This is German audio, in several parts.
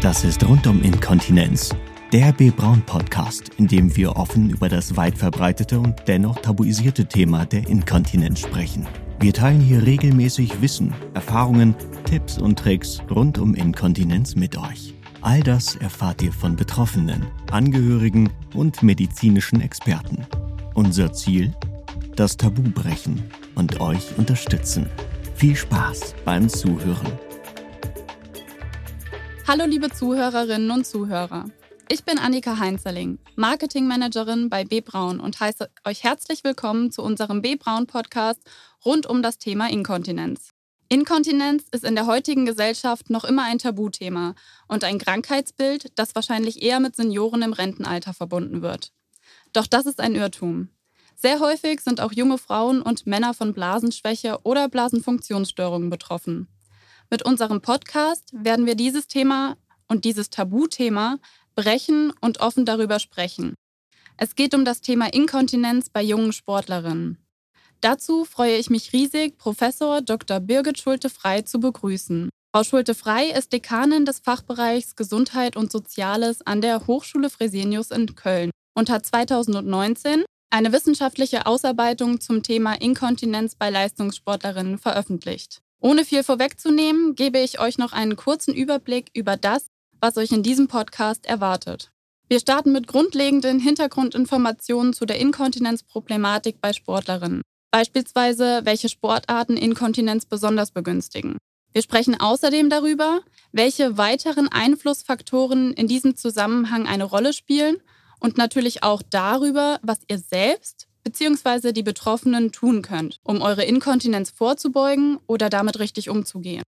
Das ist rund um Inkontinenz. Der B. Braun Podcast, in dem wir offen über das weit verbreitete und dennoch tabuisierte Thema der Inkontinenz sprechen. Wir teilen hier regelmäßig Wissen, Erfahrungen, Tipps und Tricks rund um Inkontinenz mit euch. All das erfahrt ihr von Betroffenen, Angehörigen und medizinischen Experten. Unser Ziel? Das Tabu brechen und euch unterstützen. Viel Spaß beim Zuhören. Hallo liebe Zuhörerinnen und Zuhörer. Ich bin Annika Heinzerling, Marketingmanagerin bei B Braun und heiße euch herzlich willkommen zu unserem B Braun Podcast rund um das Thema Inkontinenz. Inkontinenz ist in der heutigen Gesellschaft noch immer ein Tabuthema und ein Krankheitsbild, das wahrscheinlich eher mit Senioren im Rentenalter verbunden wird. Doch das ist ein Irrtum. Sehr häufig sind auch junge Frauen und Männer von Blasenschwäche oder Blasenfunktionsstörungen betroffen. Mit unserem Podcast werden wir dieses Thema und dieses Tabuthema brechen und offen darüber sprechen. Es geht um das Thema Inkontinenz bei jungen Sportlerinnen. Dazu freue ich mich riesig, Professor Dr. Birgit Schulte-Frei zu begrüßen. Frau Schulte-Frei ist Dekanin des Fachbereichs Gesundheit und Soziales an der Hochschule Fresenius in Köln und hat 2019 eine wissenschaftliche Ausarbeitung zum Thema Inkontinenz bei Leistungssportlerinnen veröffentlicht. Ohne viel vorwegzunehmen, gebe ich euch noch einen kurzen Überblick über das, was euch in diesem Podcast erwartet. Wir starten mit grundlegenden Hintergrundinformationen zu der Inkontinenzproblematik bei Sportlerinnen. Beispielsweise, welche Sportarten Inkontinenz besonders begünstigen. Wir sprechen außerdem darüber, welche weiteren Einflussfaktoren in diesem Zusammenhang eine Rolle spielen und natürlich auch darüber, was ihr selbst bzw. die Betroffenen tun könnt, um eure Inkontinenz vorzubeugen oder damit richtig umzugehen.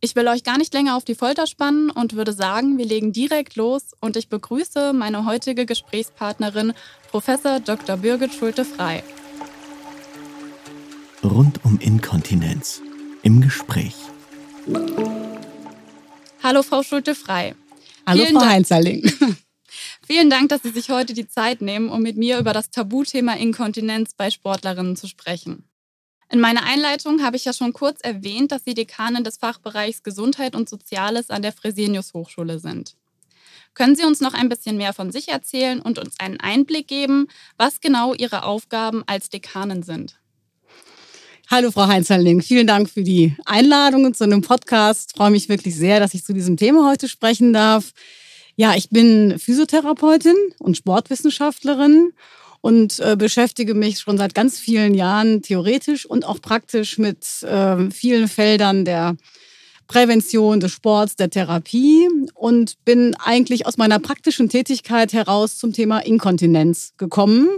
Ich will euch gar nicht länger auf die Folter spannen und würde sagen, wir legen direkt los und ich begrüße meine heutige Gesprächspartnerin, Professor Dr. Birgit Schulte-Frei rund um Inkontinenz im Gespräch. Hallo Frau Schulte-Frei. Hallo Vielen Frau. Heinzerling. Vielen Dank, dass Sie sich heute die Zeit nehmen, um mit mir über das Tabuthema Inkontinenz bei Sportlerinnen zu sprechen. In meiner Einleitung habe ich ja schon kurz erwähnt, dass Sie Dekanin des Fachbereichs Gesundheit und Soziales an der Fresenius Hochschule sind. Können Sie uns noch ein bisschen mehr von sich erzählen und uns einen Einblick geben, was genau Ihre Aufgaben als Dekanin sind? Hallo Frau Heinzerling, vielen Dank für die Einladung zu einem Podcast. Ich freue mich wirklich sehr, dass ich zu diesem Thema heute sprechen darf. Ja, ich bin Physiotherapeutin und Sportwissenschaftlerin und äh, beschäftige mich schon seit ganz vielen Jahren theoretisch und auch praktisch mit äh, vielen Feldern der Prävention des Sports, der Therapie und bin eigentlich aus meiner praktischen Tätigkeit heraus zum Thema Inkontinenz gekommen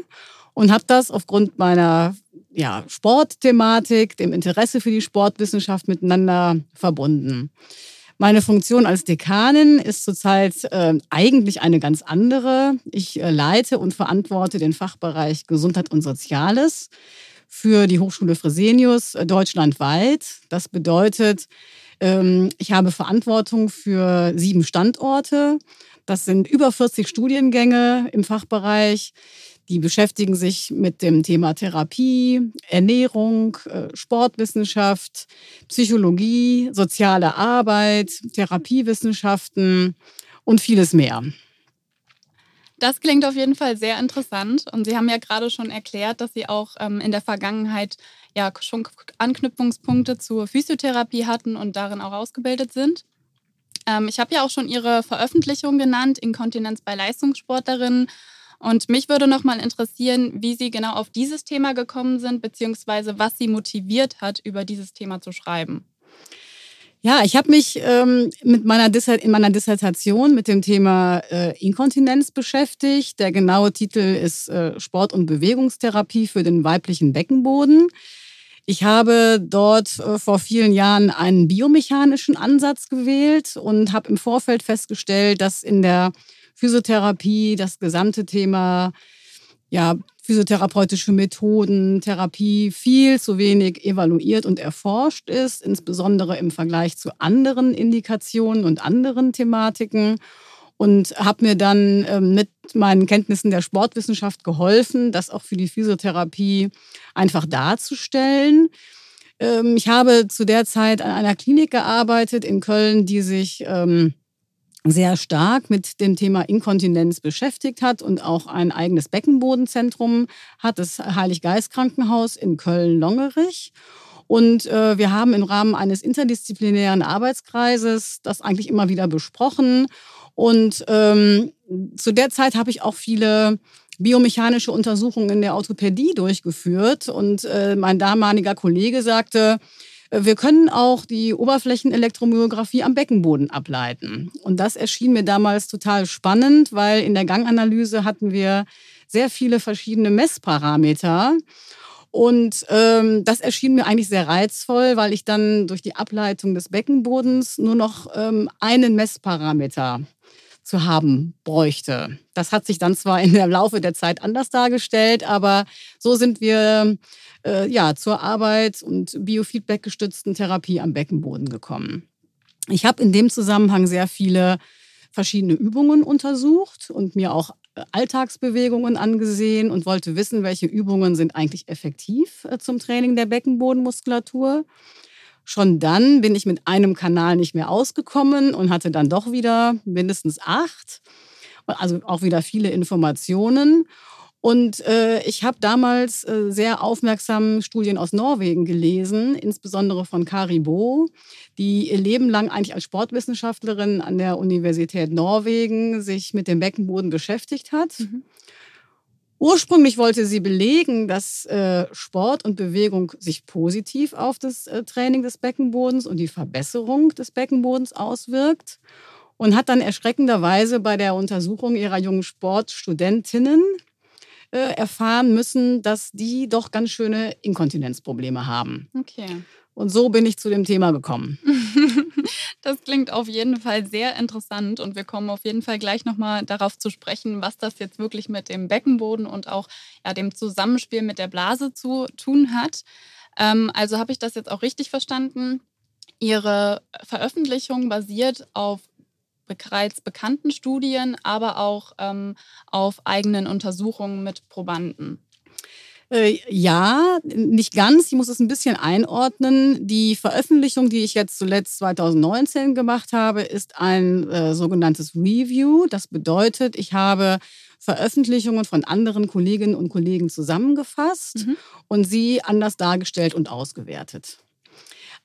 und habe das aufgrund meiner ja, Sportthematik, dem Interesse für die Sportwissenschaft miteinander verbunden. Meine Funktion als Dekanin ist zurzeit äh, eigentlich eine ganz andere. Ich äh, leite und verantworte den Fachbereich Gesundheit und Soziales für die Hochschule Fresenius äh, deutschlandweit. Das bedeutet, ähm, ich habe Verantwortung für sieben Standorte. Das sind über 40 Studiengänge im Fachbereich. Die beschäftigen sich mit dem Thema Therapie, Ernährung, äh, Sportwissenschaft, Psychologie, soziale Arbeit, Therapiewissenschaften und vieles mehr. Das klingt auf jeden Fall sehr interessant. Und Sie haben ja gerade schon erklärt, dass Sie auch ähm, in der Vergangenheit ja schon Anknüpfungspunkte zur Physiotherapie hatten und darin auch ausgebildet sind. Ähm, ich habe ja auch schon Ihre Veröffentlichung genannt, Inkontinenz bei Leistungssportlerinnen und mich würde noch mal interessieren, wie Sie genau auf dieses Thema gekommen sind, beziehungsweise was Sie motiviert hat, über dieses Thema zu schreiben. Ja, ich habe mich ähm, mit meiner in meiner Dissertation mit dem Thema äh, Inkontinenz beschäftigt. Der genaue Titel ist äh, Sport- und Bewegungstherapie für den weiblichen Beckenboden. Ich habe dort äh, vor vielen Jahren einen biomechanischen Ansatz gewählt und habe im Vorfeld festgestellt, dass in der Physiotherapie, das gesamte Thema ja, physiotherapeutische Methoden, Therapie viel zu wenig evaluiert und erforscht ist, insbesondere im Vergleich zu anderen Indikationen und anderen Thematiken. Und habe mir dann ähm, mit meinen Kenntnissen der Sportwissenschaft geholfen, das auch für die Physiotherapie einfach darzustellen. Ähm, ich habe zu der Zeit an einer Klinik gearbeitet in Köln, die sich ähm, sehr stark mit dem Thema Inkontinenz beschäftigt hat und auch ein eigenes Beckenbodenzentrum hat, das Heiliggeist-Krankenhaus in Köln-Longerich. Und äh, wir haben im Rahmen eines interdisziplinären Arbeitskreises das eigentlich immer wieder besprochen. Und ähm, zu der Zeit habe ich auch viele biomechanische Untersuchungen in der Orthopädie durchgeführt. Und äh, mein damaliger Kollege sagte, wir können auch die Oberflächenelektromyographie am Beckenboden ableiten. Und das erschien mir damals total spannend, weil in der Ganganalyse hatten wir sehr viele verschiedene Messparameter. Und ähm, das erschien mir eigentlich sehr reizvoll, weil ich dann durch die Ableitung des Beckenbodens nur noch ähm, einen Messparameter zu haben bräuchte. Das hat sich dann zwar in der Laufe der Zeit anders dargestellt, aber so sind wir äh, ja, zur Arbeit und Biofeedback gestützten Therapie am Beckenboden gekommen. Ich habe in dem Zusammenhang sehr viele verschiedene Übungen untersucht und mir auch äh, Alltagsbewegungen angesehen und wollte wissen, welche Übungen sind eigentlich effektiv äh, zum Training der Beckenbodenmuskulatur. Schon dann bin ich mit einem Kanal nicht mehr ausgekommen und hatte dann doch wieder mindestens acht, also auch wieder viele Informationen. Und äh, ich habe damals äh, sehr aufmerksam Studien aus Norwegen gelesen, insbesondere von Kari Bo, die ihr Leben lang eigentlich als Sportwissenschaftlerin an der Universität Norwegen sich mit dem Beckenboden beschäftigt hat. Mhm. Ursprünglich wollte sie belegen, dass äh, Sport und Bewegung sich positiv auf das äh, Training des Beckenbodens und die Verbesserung des Beckenbodens auswirkt und hat dann erschreckenderweise bei der Untersuchung ihrer jungen Sportstudentinnen äh, erfahren müssen, dass die doch ganz schöne Inkontinenzprobleme haben. Okay. Und so bin ich zu dem Thema gekommen. das klingt auf jeden Fall sehr interessant und wir kommen auf jeden Fall gleich nochmal darauf zu sprechen, was das jetzt wirklich mit dem Beckenboden und auch ja, dem Zusammenspiel mit der Blase zu tun hat. Ähm, also habe ich das jetzt auch richtig verstanden? Ihre Veröffentlichung basiert auf bereits bekannten Studien, aber auch ähm, auf eigenen Untersuchungen mit Probanden. Äh, ja, nicht ganz. Ich muss es ein bisschen einordnen. Die Veröffentlichung, die ich jetzt zuletzt 2019 gemacht habe, ist ein äh, sogenanntes Review. Das bedeutet, ich habe Veröffentlichungen von anderen Kolleginnen und Kollegen zusammengefasst mhm. und sie anders dargestellt und ausgewertet.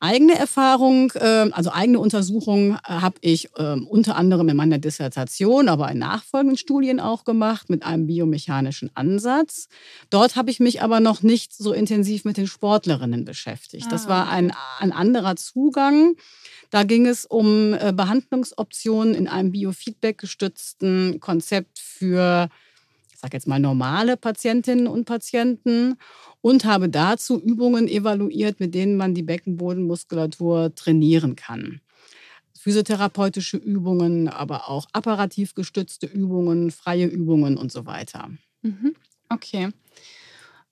Eigene Erfahrung, ähm, also eigene Untersuchungen äh, habe ich ähm, unter anderem in meiner Dissertation, aber in nachfolgenden Studien auch gemacht mit einem biomechanischen Ansatz. Dort habe ich mich aber noch nicht so intensiv mit den Sportlerinnen beschäftigt. Das war ah, ein, ein anderer Zugang. Da ging es um äh, Behandlungsoptionen in einem Biofeedback gestützten Konzept für, sage jetzt mal, normale Patientinnen und Patienten und habe dazu Übungen evaluiert, mit denen man die Beckenbodenmuskulatur trainieren kann. Physiotherapeutische Übungen, aber auch apparativ gestützte Übungen, freie Übungen und so weiter. Mhm. Okay.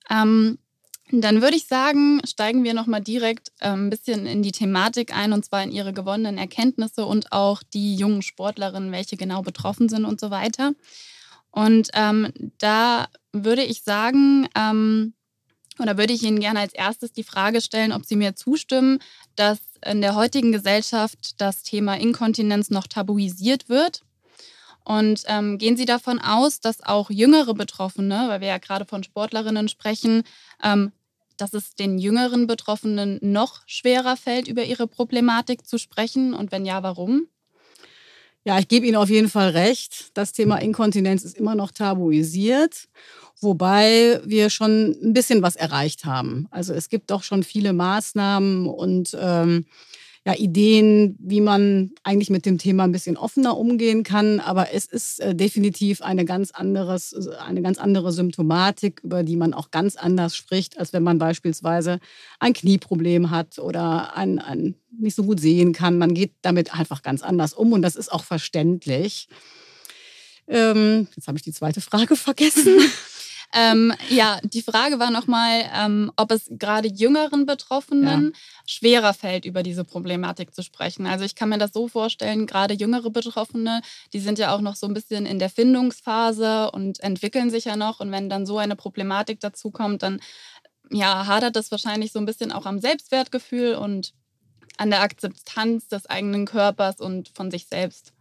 Ähm, dann würde ich sagen, steigen wir nochmal direkt äh, ein bisschen in die Thematik ein, und zwar in Ihre gewonnenen Erkenntnisse und auch die jungen Sportlerinnen, welche genau betroffen sind und so weiter. Und ähm, da würde ich sagen, ähm, da würde ich Ihnen gerne als erstes die Frage stellen, ob Sie mir zustimmen, dass in der heutigen Gesellschaft das Thema Inkontinenz noch tabuisiert wird. Und ähm, gehen Sie davon aus, dass auch jüngere Betroffene, weil wir ja gerade von Sportlerinnen sprechen, ähm, dass es den jüngeren Betroffenen noch schwerer fällt, über ihre Problematik zu sprechen? Und wenn ja, warum? Ja, ich gebe Ihnen auf jeden Fall recht. Das Thema Inkontinenz ist immer noch tabuisiert, wobei wir schon ein bisschen was erreicht haben. Also es gibt doch schon viele Maßnahmen und ähm, ja, Ideen, wie man eigentlich mit dem Thema ein bisschen offener umgehen kann. Aber es ist äh, definitiv eine ganz, anderes, eine ganz andere Symptomatik, über die man auch ganz anders spricht, als wenn man beispielsweise ein Knieproblem hat oder ein, ein nicht so gut sehen kann. Man geht damit einfach ganz anders um und das ist auch verständlich. Ähm, jetzt habe ich die zweite Frage vergessen. Ähm, ja, die Frage war nochmal, ähm, ob es gerade jüngeren Betroffenen ja. schwerer fällt, über diese Problematik zu sprechen. Also ich kann mir das so vorstellen, gerade jüngere Betroffene, die sind ja auch noch so ein bisschen in der Findungsphase und entwickeln sich ja noch. Und wenn dann so eine Problematik dazu kommt, dann ja, hadert das wahrscheinlich so ein bisschen auch am Selbstwertgefühl und an der Akzeptanz des eigenen Körpers und von sich selbst.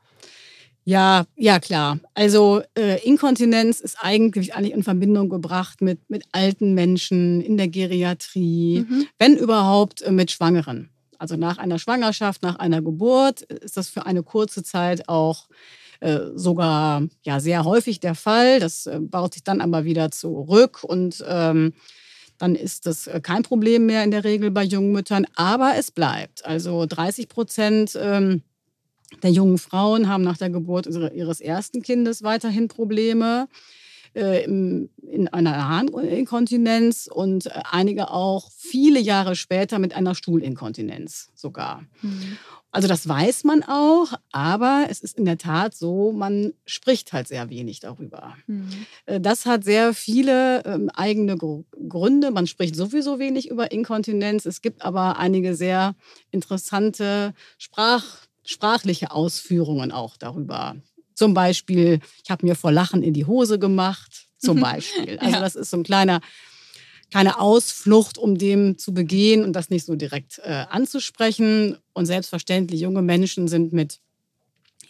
Ja, ja klar. Also äh, Inkontinenz ist eigentlich, eigentlich in Verbindung gebracht mit, mit alten Menschen in der Geriatrie, mhm. wenn überhaupt äh, mit Schwangeren. Also nach einer Schwangerschaft, nach einer Geburt ist das für eine kurze Zeit auch äh, sogar ja, sehr häufig der Fall. Das äh, baut sich dann aber wieder zurück und ähm, dann ist das äh, kein Problem mehr in der Regel bei jungen Müttern. Aber es bleibt. Also 30 Prozent ähm, der jungen Frauen haben nach der Geburt ihres ersten Kindes weiterhin Probleme äh, in einer Harninkontinenz und äh, einige auch viele Jahre später mit einer Stuhlinkontinenz sogar. Mhm. Also das weiß man auch, aber es ist in der Tat so, man spricht halt sehr wenig darüber. Mhm. Das hat sehr viele ähm, eigene Gründe. Man spricht sowieso wenig über Inkontinenz. Es gibt aber einige sehr interessante Sprach sprachliche Ausführungen auch darüber. Zum Beispiel, ich habe mir vor Lachen in die Hose gemacht, zum mhm. Beispiel. Also ja. das ist so ein kleiner, kleine Ausflucht, um dem zu begehen und das nicht so direkt äh, anzusprechen. Und selbstverständlich, junge Menschen sind mit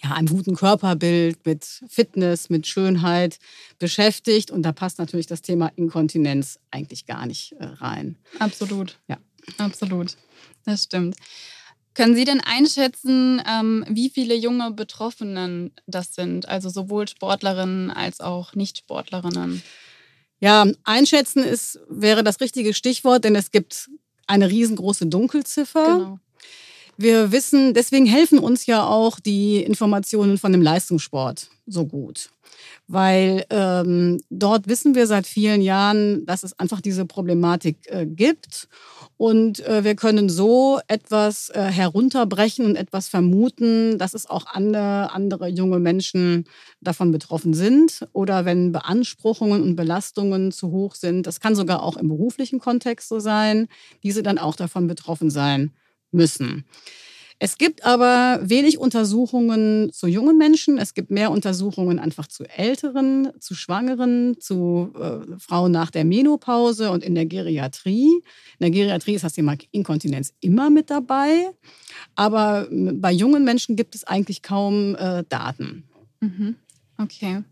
ja, einem guten Körperbild, mit Fitness, mit Schönheit beschäftigt. Und da passt natürlich das Thema Inkontinenz eigentlich gar nicht äh, rein. Absolut. Ja. Absolut. Das stimmt. Können Sie denn einschätzen, ähm, wie viele junge Betroffenen das sind? Also sowohl Sportlerinnen als auch Nicht-Sportlerinnen? Ja, einschätzen ist, wäre das richtige Stichwort, denn es gibt eine riesengroße Dunkelziffer. Genau. Wir wissen, deswegen helfen uns ja auch die Informationen von dem Leistungssport so gut. Weil ähm, dort wissen wir seit vielen Jahren, dass es einfach diese Problematik äh, gibt. Und äh, wir können so etwas äh, herunterbrechen und etwas vermuten, dass es auch andere, andere junge Menschen davon betroffen sind. Oder wenn Beanspruchungen und Belastungen zu hoch sind, das kann sogar auch im beruflichen Kontext so sein, diese dann auch davon betroffen sein müssen. Es gibt aber wenig Untersuchungen zu jungen Menschen. Es gibt mehr Untersuchungen einfach zu Älteren, zu Schwangeren, zu äh, Frauen nach der Menopause und in der Geriatrie. In der Geriatrie ist das Thema Inkontinenz immer mit dabei. Aber bei jungen Menschen gibt es eigentlich kaum äh, Daten. Mhm. Okay.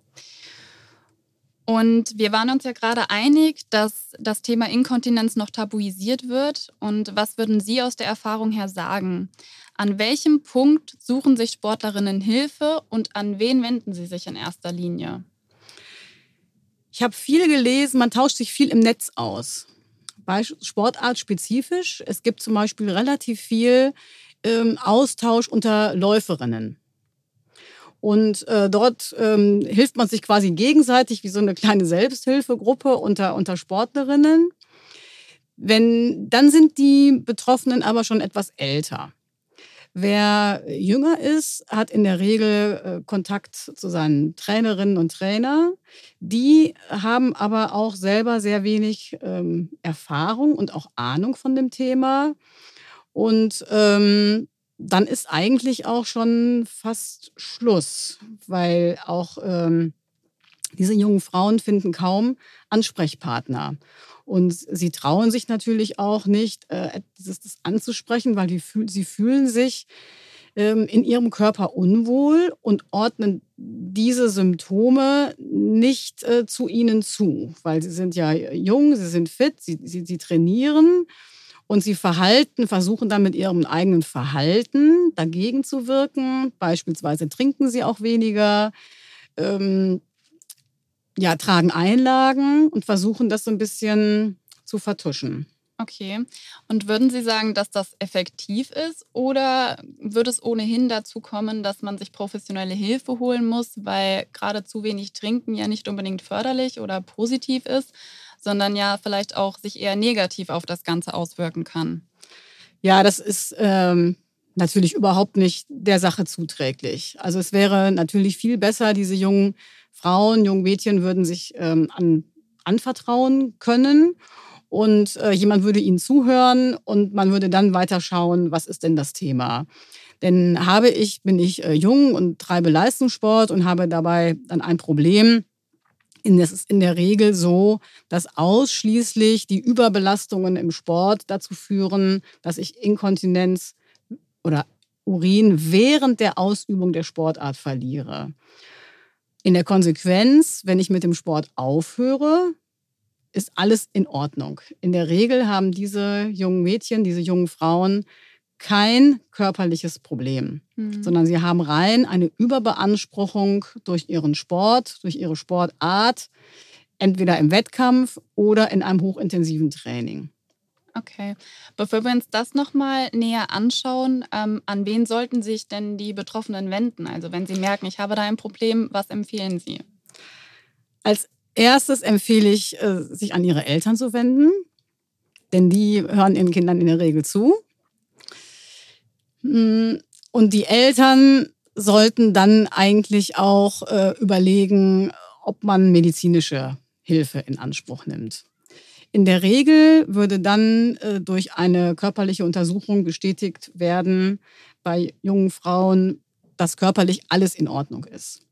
Und wir waren uns ja gerade einig, dass das Thema Inkontinenz noch tabuisiert wird. Und was würden Sie aus der Erfahrung her sagen? An welchem Punkt suchen sich Sportlerinnen Hilfe und an wen wenden sie sich in erster Linie? Ich habe viel gelesen, man tauscht sich viel im Netz aus. Bei Sportart spezifisch. Es gibt zum Beispiel relativ viel ähm, Austausch unter Läuferinnen. Und äh, dort ähm, hilft man sich quasi gegenseitig wie so eine kleine Selbsthilfegruppe unter, unter Sportlerinnen. Wenn, dann sind die Betroffenen aber schon etwas älter. Wer jünger ist, hat in der Regel äh, Kontakt zu seinen Trainerinnen und Trainer. Die haben aber auch selber sehr wenig ähm, Erfahrung und auch Ahnung von dem Thema. Und ähm, dann ist eigentlich auch schon fast Schluss, weil auch ähm, diese jungen Frauen finden kaum Ansprechpartner. Und sie trauen sich natürlich auch nicht, äh, das, anzusprechen, weil die, sie fühlen sich ähm, in ihrem Körper unwohl und ordnen diese Symptome nicht äh, zu ihnen zu, weil sie sind ja jung, sie sind fit, sie, sie, sie trainieren und sie verhalten, versuchen dann mit ihrem eigenen Verhalten dagegen zu wirken. Beispielsweise trinken sie auch weniger, ähm, ja, tragen Einlagen und versuchen das so ein bisschen zu vertuschen. Okay. Und würden Sie sagen, dass das effektiv ist oder würde es ohnehin dazu kommen, dass man sich professionelle Hilfe holen muss, weil gerade zu wenig Trinken ja nicht unbedingt förderlich oder positiv ist, sondern ja vielleicht auch sich eher negativ auf das Ganze auswirken kann? Ja, das ist ähm, natürlich überhaupt nicht der Sache zuträglich. Also es wäre natürlich viel besser, diese jungen Frauen, jungen Mädchen würden sich ähm, an, anvertrauen können und äh, jemand würde ihnen zuhören und man würde dann weiter schauen, was ist denn das Thema. Denn habe ich, bin ich äh, jung und treibe Leistungssport und habe dabei dann ein Problem, es ist in der Regel so, dass ausschließlich die Überbelastungen im Sport dazu führen, dass ich Inkontinenz oder Urin während der Ausübung der Sportart verliere. In der Konsequenz, wenn ich mit dem Sport aufhöre, ist alles in Ordnung. In der Regel haben diese jungen Mädchen, diese jungen Frauen kein körperliches Problem, mhm. sondern sie haben rein eine Überbeanspruchung durch ihren Sport, durch ihre Sportart, entweder im Wettkampf oder in einem hochintensiven Training. Okay. Bevor wir uns das nochmal näher anschauen, ähm, an wen sollten sich denn die Betroffenen wenden? Also wenn sie merken, ich habe da ein Problem, was empfehlen Sie? Als erstes empfehle ich, äh, sich an ihre Eltern zu wenden, denn die hören ihren Kindern in der Regel zu. Mm, und die Eltern sollten dann eigentlich auch äh, überlegen, ob man medizinische Hilfe in Anspruch nimmt. In der Regel würde dann äh, durch eine körperliche Untersuchung bestätigt werden bei jungen Frauen, dass körperlich alles in Ordnung ist.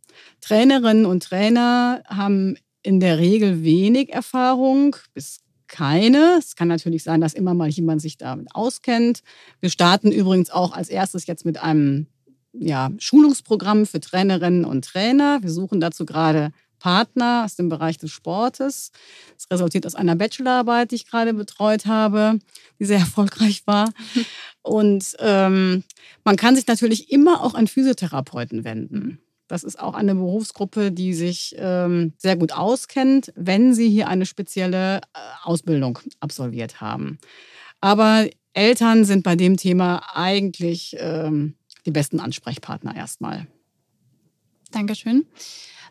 Trainerinnen und Trainer haben in der Regel wenig Erfahrung bis keine. Es kann natürlich sein, dass immer mal jemand sich damit auskennt. Wir starten übrigens auch als erstes jetzt mit einem ja, Schulungsprogramm für Trainerinnen und Trainer. Wir suchen dazu gerade Partner aus dem Bereich des Sportes. Das resultiert aus einer Bachelorarbeit, die ich gerade betreut habe, die sehr erfolgreich war. Und ähm, man kann sich natürlich immer auch an Physiotherapeuten wenden. Das ist auch eine Berufsgruppe, die sich ähm, sehr gut auskennt, wenn sie hier eine spezielle äh, Ausbildung absolviert haben. Aber Eltern sind bei dem Thema eigentlich ähm, die besten Ansprechpartner erstmal. Dankeschön.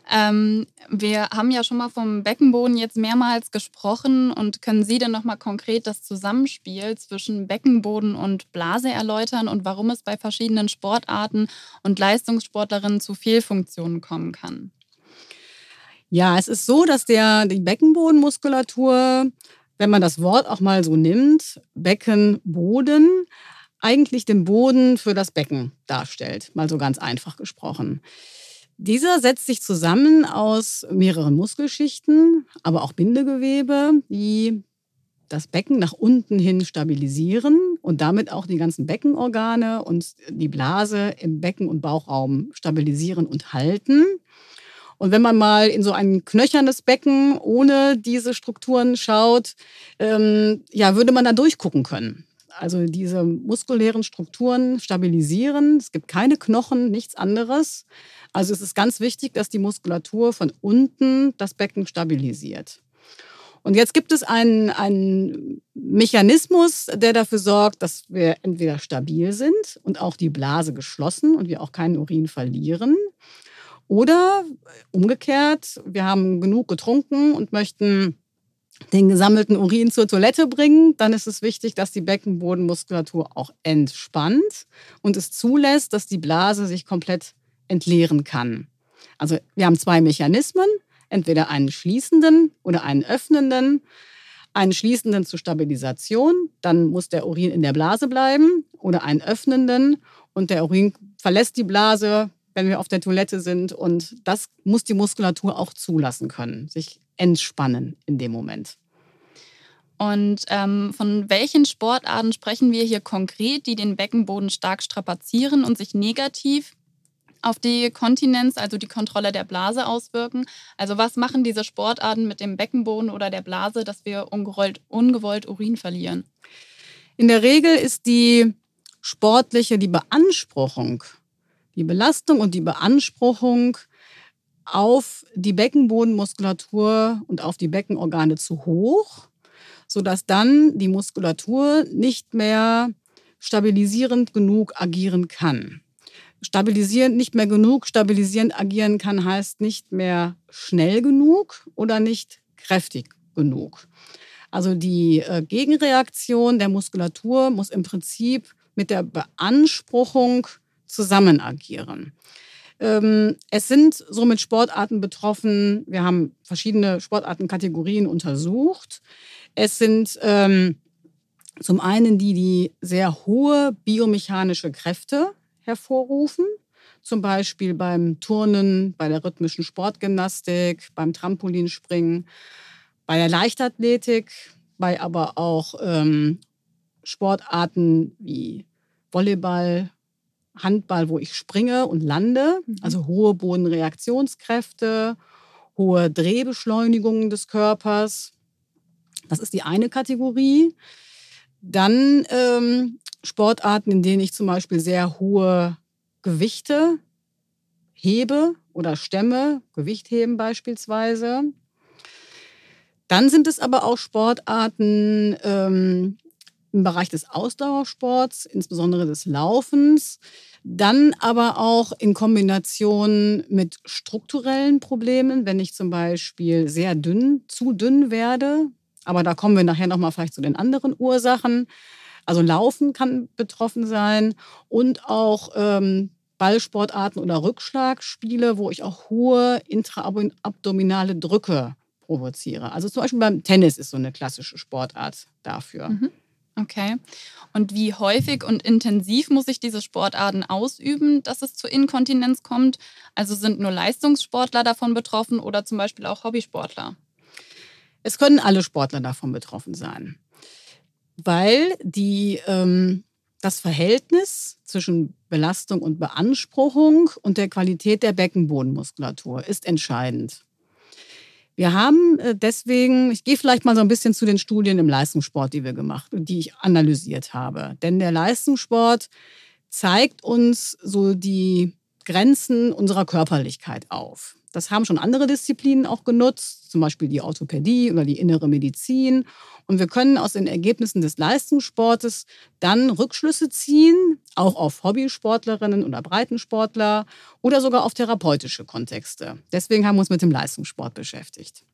Ähm, wir haben ja schon mal vom Beckenboden jetzt mehrmals gesprochen und können Sie denn nochmal konkret das Zusammenspiel zwischen Beckenboden und Blase erläutern und warum es bei verschiedenen Sportarten und Leistungssportlerinnen zu Fehlfunktionen kommen kann? Ja, es ist so, dass der, die Beckenbodenmuskulatur, wenn man das Wort auch mal so nimmt, Beckenboden, eigentlich den Boden für das Becken darstellt, mal so ganz einfach gesprochen. Dieser setzt sich zusammen aus mehreren Muskelschichten, aber auch Bindegewebe, die das Becken nach unten hin stabilisieren und damit auch die ganzen Beckenorgane und die Blase im Becken- und Bauchraum stabilisieren und halten. Und wenn man mal in so ein knöchernes Becken ohne diese Strukturen schaut, ähm, ja, würde man da durchgucken können. Also diese muskulären Strukturen stabilisieren. Es gibt keine Knochen, nichts anderes. Also es ist ganz wichtig, dass die Muskulatur von unten das Becken stabilisiert. Und jetzt gibt es einen, einen Mechanismus, der dafür sorgt, dass wir entweder stabil sind und auch die Blase geschlossen und wir auch keinen Urin verlieren. Oder umgekehrt, wir haben genug getrunken und möchten den gesammelten Urin zur Toilette bringen, dann ist es wichtig, dass die Beckenbodenmuskulatur auch entspannt und es zulässt, dass die Blase sich komplett entleeren kann. Also wir haben zwei Mechanismen, entweder einen schließenden oder einen öffnenden. Einen schließenden zur Stabilisation, dann muss der Urin in der Blase bleiben oder einen öffnenden und der Urin verlässt die Blase, wenn wir auf der Toilette sind und das muss die Muskulatur auch zulassen können, sich entspannen in dem Moment. Und ähm, von welchen Sportarten sprechen wir hier konkret, die den Beckenboden stark strapazieren und sich negativ auf die Kontinenz, also die Kontrolle der Blase auswirken. Also was machen diese Sportarten mit dem Beckenboden oder der Blase, dass wir ungewollt, ungewollt Urin verlieren? In der Regel ist die sportliche, die Beanspruchung, die Belastung und die Beanspruchung auf die Beckenbodenmuskulatur und auf die Beckenorgane zu hoch, sodass dann die Muskulatur nicht mehr stabilisierend genug agieren kann. Stabilisierend nicht mehr genug, stabilisierend agieren kann, heißt nicht mehr schnell genug oder nicht kräftig genug. Also die äh, Gegenreaktion der Muskulatur muss im Prinzip mit der Beanspruchung zusammen agieren. Ähm, es sind somit Sportarten betroffen. Wir haben verschiedene Sportartenkategorien untersucht. Es sind ähm, zum einen die, die sehr hohe biomechanische Kräfte hervorrufen. Zum Beispiel beim Turnen, bei der rhythmischen Sportgymnastik, beim Trampolinspringen, bei der Leichtathletik, bei aber auch ähm, Sportarten wie Volleyball, Handball, wo ich springe und lande, mhm. also hohe Bodenreaktionskräfte, hohe Drehbeschleunigungen des Körpers. Das ist die eine Kategorie. Dann ähm, Sportarten, in denen ich zum Beispiel sehr hohe Gewichte hebe oder stemme, Gewicht heben beispielsweise. Dann sind es aber auch Sportarten ähm, im Bereich des Ausdauersports, insbesondere des Laufens. Dann aber auch in Kombination mit strukturellen Problemen, wenn ich zum Beispiel sehr dünn, zu dünn werde. Aber da kommen wir nachher nochmal vielleicht zu den anderen Ursachen. Also Laufen kann betroffen sein und auch ähm, Ballsportarten oder Rückschlagspiele, wo ich auch hohe intraabdominale Drücke provoziere. Also zum Beispiel beim Tennis ist so eine klassische Sportart dafür. Mhm. Okay. Und wie häufig und intensiv muss ich diese Sportarten ausüben, dass es zu Inkontinenz kommt? Also sind nur Leistungssportler davon betroffen oder zum Beispiel auch Hobbysportler? Es können alle Sportler davon betroffen sein, weil die, ähm, das Verhältnis zwischen Belastung und Beanspruchung und der Qualität der Beckenbodenmuskulatur ist entscheidend. Wir haben äh, deswegen, ich gehe vielleicht mal so ein bisschen zu den Studien im Leistungssport, die wir gemacht und die ich analysiert habe. Denn der Leistungssport zeigt uns so die Grenzen unserer Körperlichkeit auf. Das haben schon andere Disziplinen auch genutzt, zum Beispiel die Orthopädie oder die innere Medizin. Und wir können aus den Ergebnissen des Leistungssportes dann Rückschlüsse ziehen, auch auf Hobbysportlerinnen oder Breitensportler oder sogar auf therapeutische Kontexte. Deswegen haben wir uns mit dem Leistungssport beschäftigt.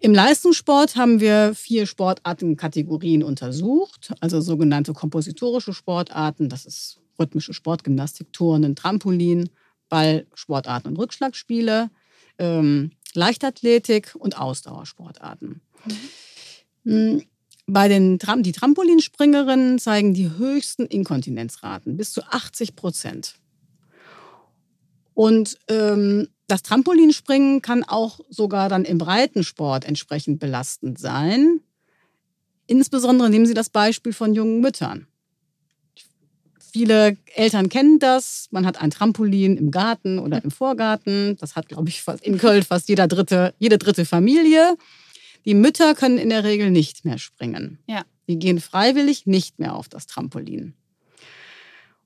Im Leistungssport haben wir vier Sportartenkategorien untersucht, also sogenannte kompositorische Sportarten, das ist rhythmische Sportgymnastik, Turnen, Trampolin, Ballsportarten und Rückschlagspiele, ähm, Leichtathletik und Ausdauersportarten. Mhm. Bei den Tram die Trampolinspringerinnen zeigen die höchsten Inkontinenzraten, bis zu 80 Prozent. Und ähm, das Trampolinspringen kann auch sogar dann im Breitensport entsprechend belastend sein. Insbesondere nehmen Sie das Beispiel von jungen Müttern. Viele Eltern kennen das. Man hat ein Trampolin im Garten oder im Vorgarten. Das hat, glaube ich, in Köln fast jeder dritte, jede dritte Familie. Die Mütter können in der Regel nicht mehr springen. Ja. Die gehen freiwillig nicht mehr auf das Trampolin.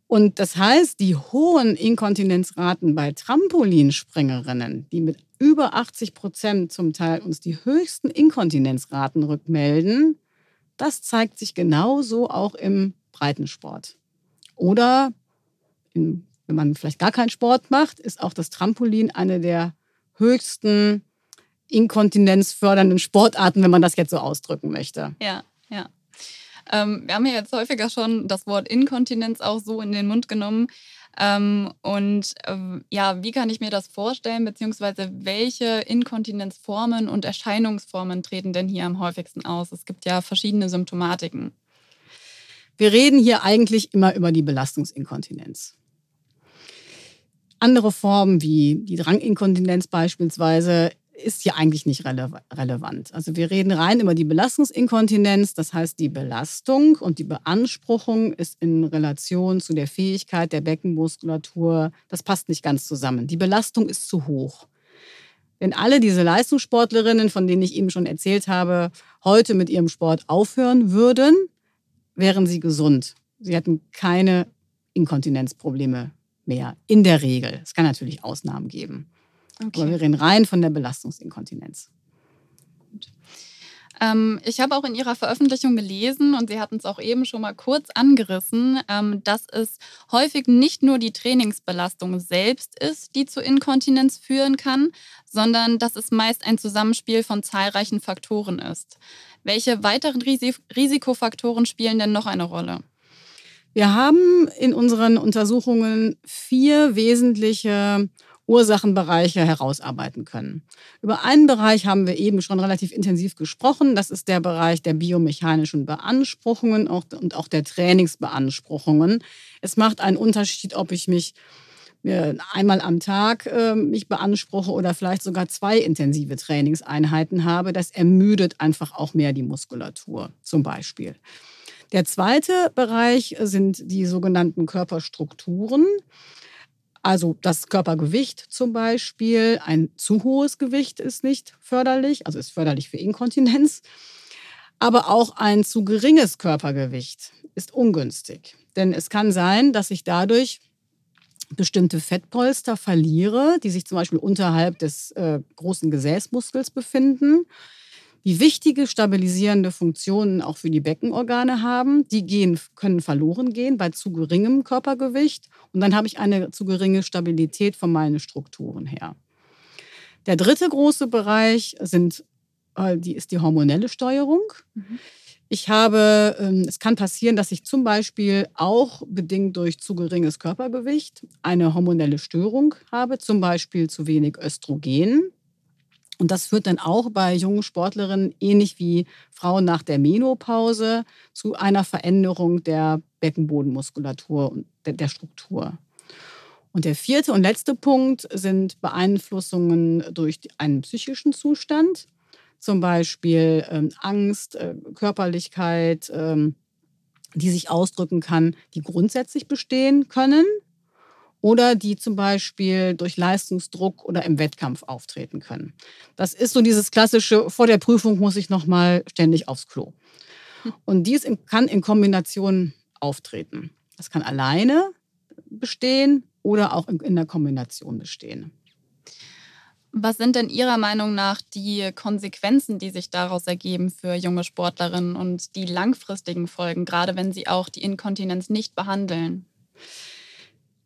Und das heißt, die hohen Inkontinenzraten bei Trampolinspringerinnen, die mit über 80 Prozent zum Teil uns die höchsten Inkontinenzraten rückmelden, das zeigt sich genauso auch im Breitensport. Oder in, wenn man vielleicht gar keinen Sport macht, ist auch das Trampolin eine der höchsten inkontinenzfördernden Sportarten, wenn man das jetzt so ausdrücken möchte. Ja, ja. Ähm, wir haben ja jetzt häufiger schon das Wort Inkontinenz auch so in den Mund genommen. Ähm, und ähm, ja, wie kann ich mir das vorstellen, beziehungsweise welche Inkontinenzformen und Erscheinungsformen treten denn hier am häufigsten aus? Es gibt ja verschiedene Symptomatiken. Wir reden hier eigentlich immer über die Belastungsinkontinenz. Andere Formen wie die Dranginkontinenz beispielsweise ist hier eigentlich nicht rele relevant. Also wir reden rein über die Belastungsinkontinenz, das heißt die Belastung und die Beanspruchung ist in Relation zu der Fähigkeit der Beckenmuskulatur, das passt nicht ganz zusammen. Die Belastung ist zu hoch. Wenn alle diese Leistungssportlerinnen, von denen ich eben schon erzählt habe, heute mit ihrem Sport aufhören würden, wären sie gesund. Sie hätten keine Inkontinenzprobleme mehr. In der Regel. Es kann natürlich Ausnahmen geben. Okay. Aber wir reden rein von der Belastungsinkontinenz. Ähm, ich habe auch in Ihrer Veröffentlichung gelesen, und Sie hatten es auch eben schon mal kurz angerissen, ähm, dass es häufig nicht nur die Trainingsbelastung selbst ist, die zu Inkontinenz führen kann, sondern dass es meist ein Zusammenspiel von zahlreichen Faktoren ist. Welche weiteren Risikofaktoren spielen denn noch eine Rolle? Wir haben in unseren Untersuchungen vier wesentliche Ursachenbereiche herausarbeiten können. Über einen Bereich haben wir eben schon relativ intensiv gesprochen. Das ist der Bereich der biomechanischen Beanspruchungen und auch der Trainingsbeanspruchungen. Es macht einen Unterschied, ob ich mich einmal am Tag äh, mich beanspruche oder vielleicht sogar zwei intensive Trainingseinheiten habe. Das ermüdet einfach auch mehr die Muskulatur zum Beispiel. Der zweite Bereich sind die sogenannten Körperstrukturen. Also das Körpergewicht zum Beispiel. Ein zu hohes Gewicht ist nicht förderlich, also ist förderlich für Inkontinenz. Aber auch ein zu geringes Körpergewicht ist ungünstig. Denn es kann sein, dass ich dadurch bestimmte Fettpolster verliere, die sich zum Beispiel unterhalb des äh, großen Gesäßmuskels befinden, die wichtige stabilisierende Funktionen auch für die Beckenorgane haben. Die gehen, können verloren gehen bei zu geringem Körpergewicht. Und dann habe ich eine zu geringe Stabilität von meinen Strukturen her. Der dritte große Bereich sind, äh, die ist die hormonelle Steuerung. Mhm. Ich habe, ähm, es kann passieren, dass ich zum Beispiel auch bedingt durch zu geringes Körpergewicht eine hormonelle Störung habe, zum Beispiel zu wenig Östrogen. Und das führt dann auch bei jungen Sportlerinnen, ähnlich wie Frauen nach der Menopause, zu einer Veränderung der Beckenbodenmuskulatur und der Struktur. Und der vierte und letzte Punkt sind Beeinflussungen durch einen psychischen Zustand zum Beispiel ähm, Angst, äh, Körperlichkeit, ähm, die sich ausdrücken kann, die grundsätzlich bestehen können oder die zum Beispiel durch Leistungsdruck oder im Wettkampf auftreten können. Das ist so dieses klassische, vor der Prüfung muss ich nochmal ständig aufs Klo. Und dies kann in Kombination auftreten. Das kann alleine bestehen oder auch in der Kombination bestehen. Was sind denn Ihrer Meinung nach die Konsequenzen, die sich daraus ergeben für junge Sportlerinnen und die langfristigen Folgen, gerade wenn sie auch die Inkontinenz nicht behandeln?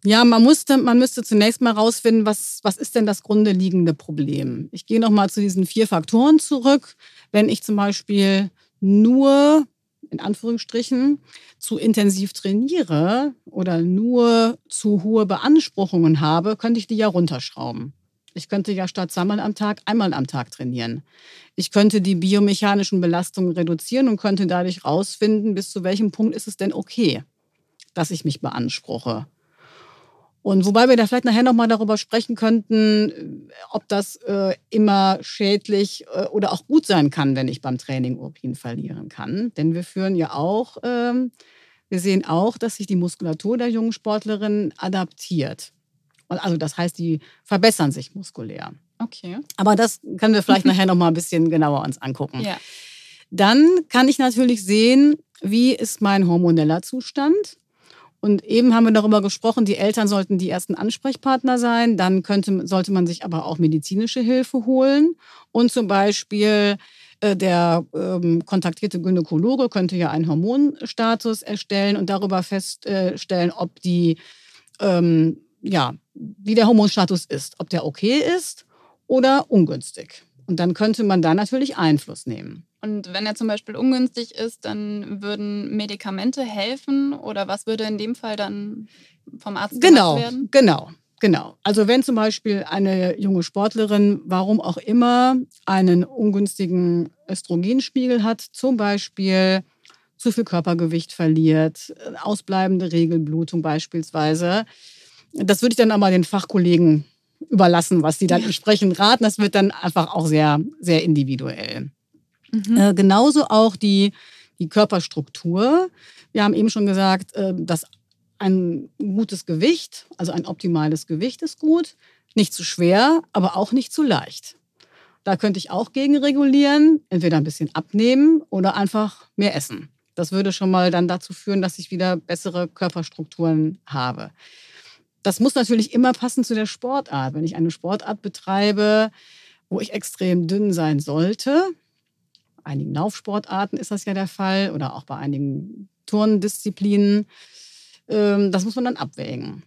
Ja, man, musste, man müsste zunächst mal rausfinden, was, was ist denn das grunde liegende Problem. Ich gehe nochmal zu diesen vier Faktoren zurück. Wenn ich zum Beispiel nur, in Anführungsstrichen, zu intensiv trainiere oder nur zu hohe Beanspruchungen habe, könnte ich die ja runterschrauben. Ich könnte ja statt zweimal am Tag einmal am Tag trainieren. Ich könnte die biomechanischen Belastungen reduzieren und könnte dadurch rausfinden, bis zu welchem Punkt ist es denn okay, dass ich mich beanspruche. Und wobei wir da vielleicht nachher nochmal darüber sprechen könnten, ob das äh, immer schädlich äh, oder auch gut sein kann, wenn ich beim Training Urin verlieren kann. Denn wir führen ja auch, ähm, wir sehen auch, dass sich die Muskulatur der jungen Sportlerin adaptiert. Also das heißt, die verbessern sich muskulär. Okay. Aber das können wir vielleicht nachher noch mal ein bisschen genauer uns angucken. Ja. Dann kann ich natürlich sehen, wie ist mein hormoneller Zustand. Und eben haben wir darüber gesprochen, die Eltern sollten die ersten Ansprechpartner sein. Dann könnte, sollte man sich aber auch medizinische Hilfe holen. Und zum Beispiel äh, der ähm, kontaktierte Gynäkologe könnte ja einen Hormonstatus erstellen und darüber feststellen, ob die ähm, ja, wie der Hormonstatus ist, ob der okay ist oder ungünstig. Und dann könnte man da natürlich Einfluss nehmen. Und wenn er zum Beispiel ungünstig ist, dann würden Medikamente helfen oder was würde in dem Fall dann vom Arzt genau, gemacht werden? Genau, genau. Also wenn zum Beispiel eine junge Sportlerin, warum auch immer, einen ungünstigen Östrogenspiegel hat, zum Beispiel zu viel Körpergewicht verliert, ausbleibende Regelblutung beispielsweise, das würde ich dann aber den Fachkollegen überlassen, was sie dann ja. entsprechend raten. Das wird dann einfach auch sehr, sehr individuell. Mhm. Äh, genauso auch die, die Körperstruktur. Wir haben eben schon gesagt, äh, dass ein gutes Gewicht, also ein optimales Gewicht ist gut. Nicht zu schwer, aber auch nicht zu leicht. Da könnte ich auch gegen regulieren, entweder ein bisschen abnehmen oder einfach mehr essen. Das würde schon mal dann dazu führen, dass ich wieder bessere Körperstrukturen habe. Das muss natürlich immer passen zu der Sportart. Wenn ich eine Sportart betreibe, wo ich extrem dünn sein sollte, einigen Laufsportarten ist das ja der Fall oder auch bei einigen Turndisziplinen, ähm, das muss man dann abwägen.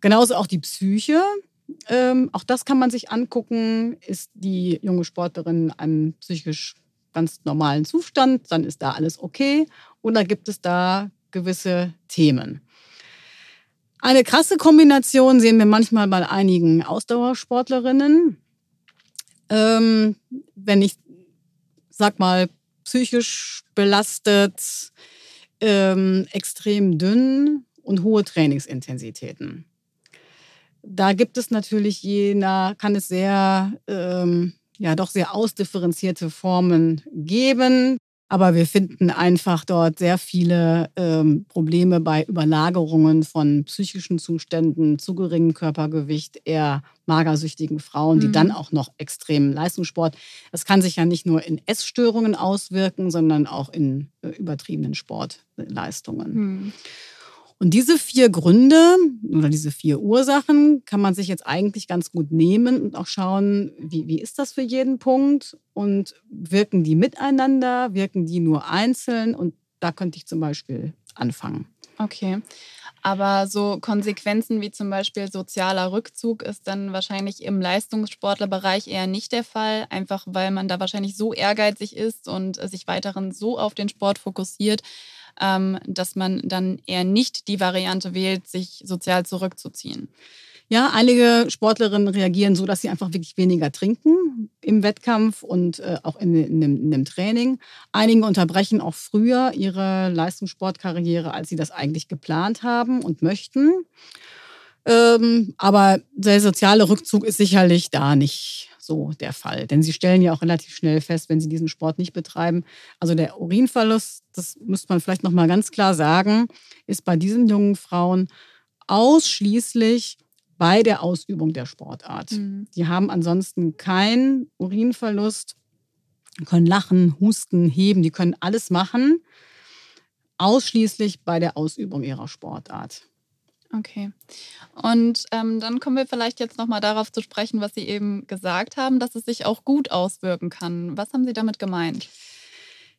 Genauso auch die Psyche. Ähm, auch das kann man sich angucken. Ist die junge Sportlerin in einem psychisch ganz normalen Zustand, dann ist da alles okay. Oder gibt es da gewisse Themen? Eine krasse Kombination sehen wir manchmal bei einigen Ausdauersportlerinnen. Ähm, wenn ich, sag mal, psychisch belastet, ähm, extrem dünn und hohe Trainingsintensitäten. Da gibt es natürlich je nach, kann es sehr, ähm, ja, doch sehr ausdifferenzierte Formen geben. Aber wir finden einfach dort sehr viele ähm, Probleme bei Überlagerungen von psychischen Zuständen, zu geringem Körpergewicht, eher magersüchtigen Frauen, die mhm. dann auch noch extremen Leistungssport. Das kann sich ja nicht nur in Essstörungen auswirken, sondern auch in äh, übertriebenen Sportleistungen. Mhm. Und diese vier Gründe oder diese vier Ursachen kann man sich jetzt eigentlich ganz gut nehmen und auch schauen, wie, wie ist das für jeden Punkt und wirken die miteinander, wirken die nur einzeln und da könnte ich zum Beispiel anfangen. Okay. Aber so Konsequenzen wie zum Beispiel sozialer Rückzug ist dann wahrscheinlich im Leistungssportlerbereich eher nicht der Fall, einfach weil man da wahrscheinlich so ehrgeizig ist und sich weiterhin so auf den Sport fokussiert, dass man dann eher nicht die Variante wählt, sich sozial zurückzuziehen. Ja, einige Sportlerinnen reagieren so, dass sie einfach wirklich weniger trinken im Wettkampf und äh, auch in, in, in, dem, Training. Einige unterbrechen auch früher ihre Leistungssportkarriere, als sie das eigentlich geplant haben und möchten. Ähm, aber der soziale Rückzug ist sicherlich da nicht so der Fall. Denn sie stellen ja auch relativ schnell fest, wenn sie diesen Sport nicht betreiben. Also der Urinverlust, das müsste man vielleicht nochmal ganz klar sagen, ist bei diesen jungen Frauen ausschließlich bei der Ausübung der Sportart. Mhm. Die haben ansonsten keinen Urinverlust, können lachen, husten, heben, die können alles machen, ausschließlich bei der Ausübung ihrer Sportart. Okay. Und ähm, dann kommen wir vielleicht jetzt nochmal darauf zu sprechen, was Sie eben gesagt haben, dass es sich auch gut auswirken kann. Was haben Sie damit gemeint?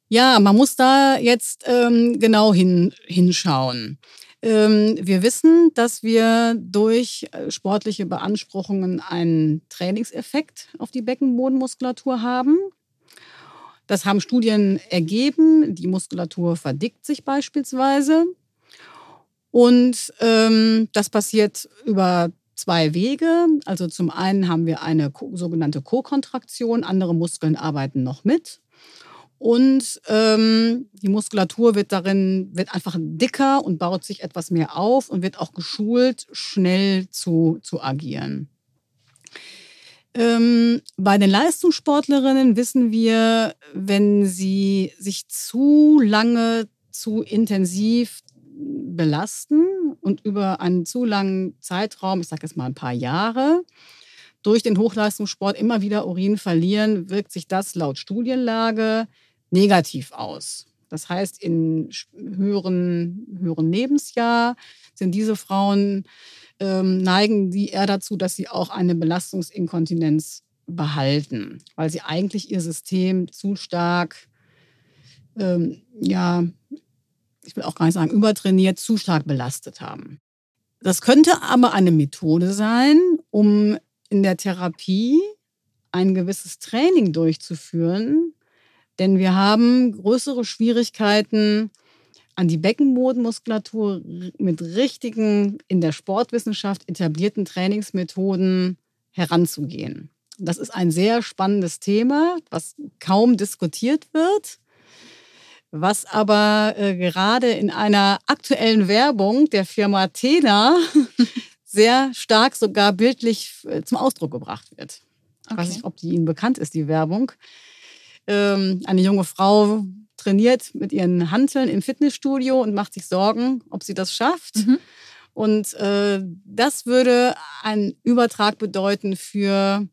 Ja, man muss da jetzt ähm, genau hin, hinschauen. Ähm, wir wissen, dass wir durch äh, sportliche Beanspruchungen einen Trainingseffekt auf die Beckenbodenmuskulatur haben. Das haben Studien ergeben. Die Muskulatur verdickt sich beispielsweise. Und ähm, das passiert über zwei Wege. Also zum einen haben wir eine sogenannte Co-Kontraktion, andere Muskeln arbeiten noch mit. Und ähm, die Muskulatur wird darin, wird einfach dicker und baut sich etwas mehr auf und wird auch geschult, schnell zu, zu agieren. Ähm, bei den Leistungssportlerinnen wissen wir, wenn sie sich zu lange, zu intensiv belasten und über einen zu langen Zeitraum, ich sage jetzt mal ein paar Jahre, durch den Hochleistungssport immer wieder Urin verlieren, wirkt sich das laut Studienlage negativ aus. Das heißt, in höheren, höheren Lebensjahr sind diese Frauen, ähm, neigen die eher dazu, dass sie auch eine Belastungsinkontinenz behalten, weil sie eigentlich ihr System zu stark ähm, ja, ich will auch gar nicht sagen übertrainiert, zu stark belastet haben. Das könnte aber eine Methode sein, um in der Therapie ein gewisses Training durchzuführen, denn wir haben größere Schwierigkeiten, an die Beckenbodenmuskulatur mit richtigen, in der Sportwissenschaft etablierten Trainingsmethoden heranzugehen. Das ist ein sehr spannendes Thema, was kaum diskutiert wird was aber äh, gerade in einer aktuellen Werbung der Firma Tena sehr stark sogar bildlich äh, zum Ausdruck gebracht wird. Ich okay. weiß nicht, ob die Ihnen bekannt ist, die Werbung. Ähm, eine junge Frau trainiert mit ihren Hanteln im Fitnessstudio und macht sich Sorgen, ob sie das schafft. Mhm. Und äh, das würde einen Übertrag bedeuten für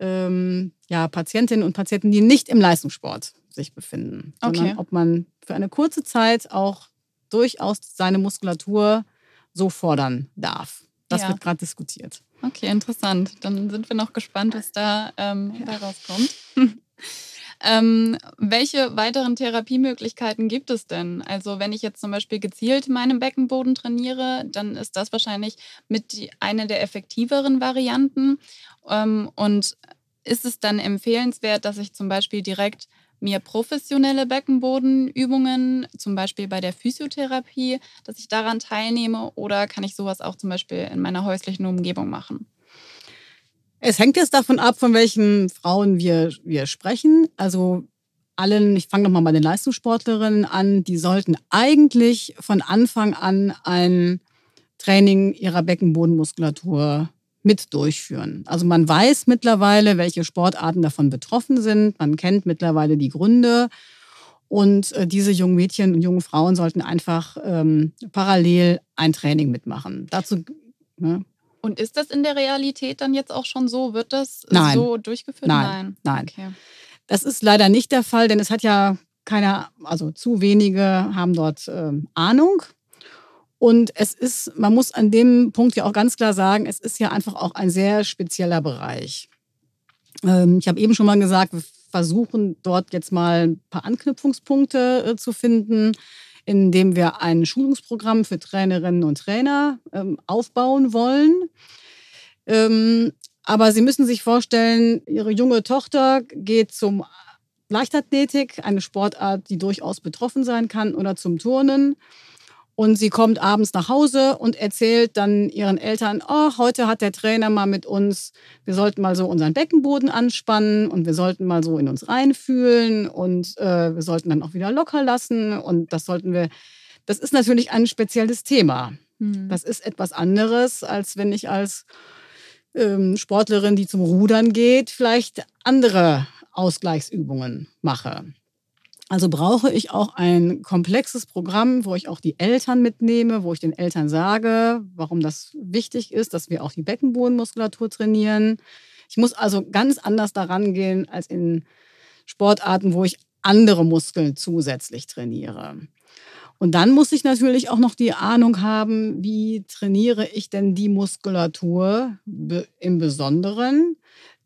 ähm, ja, Patientinnen und Patienten, die nicht im Leistungssport sich befinden, okay. sondern ob man für eine kurze Zeit auch durchaus seine Muskulatur so fordern darf. Das ja. wird gerade diskutiert. Okay, interessant. Dann sind wir noch gespannt, was da, ähm, ja. da rauskommt. ähm, welche weiteren Therapiemöglichkeiten gibt es denn? Also wenn ich jetzt zum Beispiel gezielt meinen Beckenboden trainiere, dann ist das wahrscheinlich mit die, eine der effektiveren Varianten. Ähm, und ist es dann empfehlenswert, dass ich zum Beispiel direkt mir professionelle Beckenbodenübungen, zum Beispiel bei der Physiotherapie, dass ich daran teilnehme oder kann ich sowas auch zum Beispiel in meiner häuslichen Umgebung machen? Es hängt jetzt davon ab, von welchen Frauen wir, wir sprechen. Also allen, ich fange nochmal bei den Leistungssportlerinnen an, die sollten eigentlich von Anfang an ein Training ihrer Beckenbodenmuskulatur mit durchführen. Also man weiß mittlerweile, welche Sportarten davon betroffen sind. Man kennt mittlerweile die Gründe. Und äh, diese jungen Mädchen und jungen Frauen sollten einfach ähm, parallel ein Training mitmachen. Dazu. Ne? Und ist das in der Realität dann jetzt auch schon so? Wird das nein. so durchgeführt? Nein, nein. nein. Okay. Das ist leider nicht der Fall, denn es hat ja keiner, also zu wenige haben dort ähm, Ahnung. Und es ist, man muss an dem Punkt ja auch ganz klar sagen, es ist ja einfach auch ein sehr spezieller Bereich. Ähm, ich habe eben schon mal gesagt, wir versuchen dort jetzt mal ein paar Anknüpfungspunkte äh, zu finden, indem wir ein Schulungsprogramm für Trainerinnen und Trainer ähm, aufbauen wollen. Ähm, aber Sie müssen sich vorstellen, Ihre junge Tochter geht zum Leichtathletik, eine Sportart, die durchaus betroffen sein kann, oder zum Turnen. Und sie kommt abends nach Hause und erzählt dann ihren Eltern, oh, heute hat der Trainer mal mit uns, wir sollten mal so unseren Beckenboden anspannen und wir sollten mal so in uns reinfühlen und äh, wir sollten dann auch wieder locker lassen und das sollten wir, das ist natürlich ein spezielles Thema. Mhm. Das ist etwas anderes, als wenn ich als ähm, Sportlerin, die zum Rudern geht, vielleicht andere Ausgleichsübungen mache. Also brauche ich auch ein komplexes Programm, wo ich auch die Eltern mitnehme, wo ich den Eltern sage, warum das wichtig ist, dass wir auch die Beckenbodenmuskulatur trainieren. Ich muss also ganz anders daran gehen als in Sportarten, wo ich andere Muskeln zusätzlich trainiere. Und dann muss ich natürlich auch noch die Ahnung haben, wie trainiere ich denn die Muskulatur im Besonderen.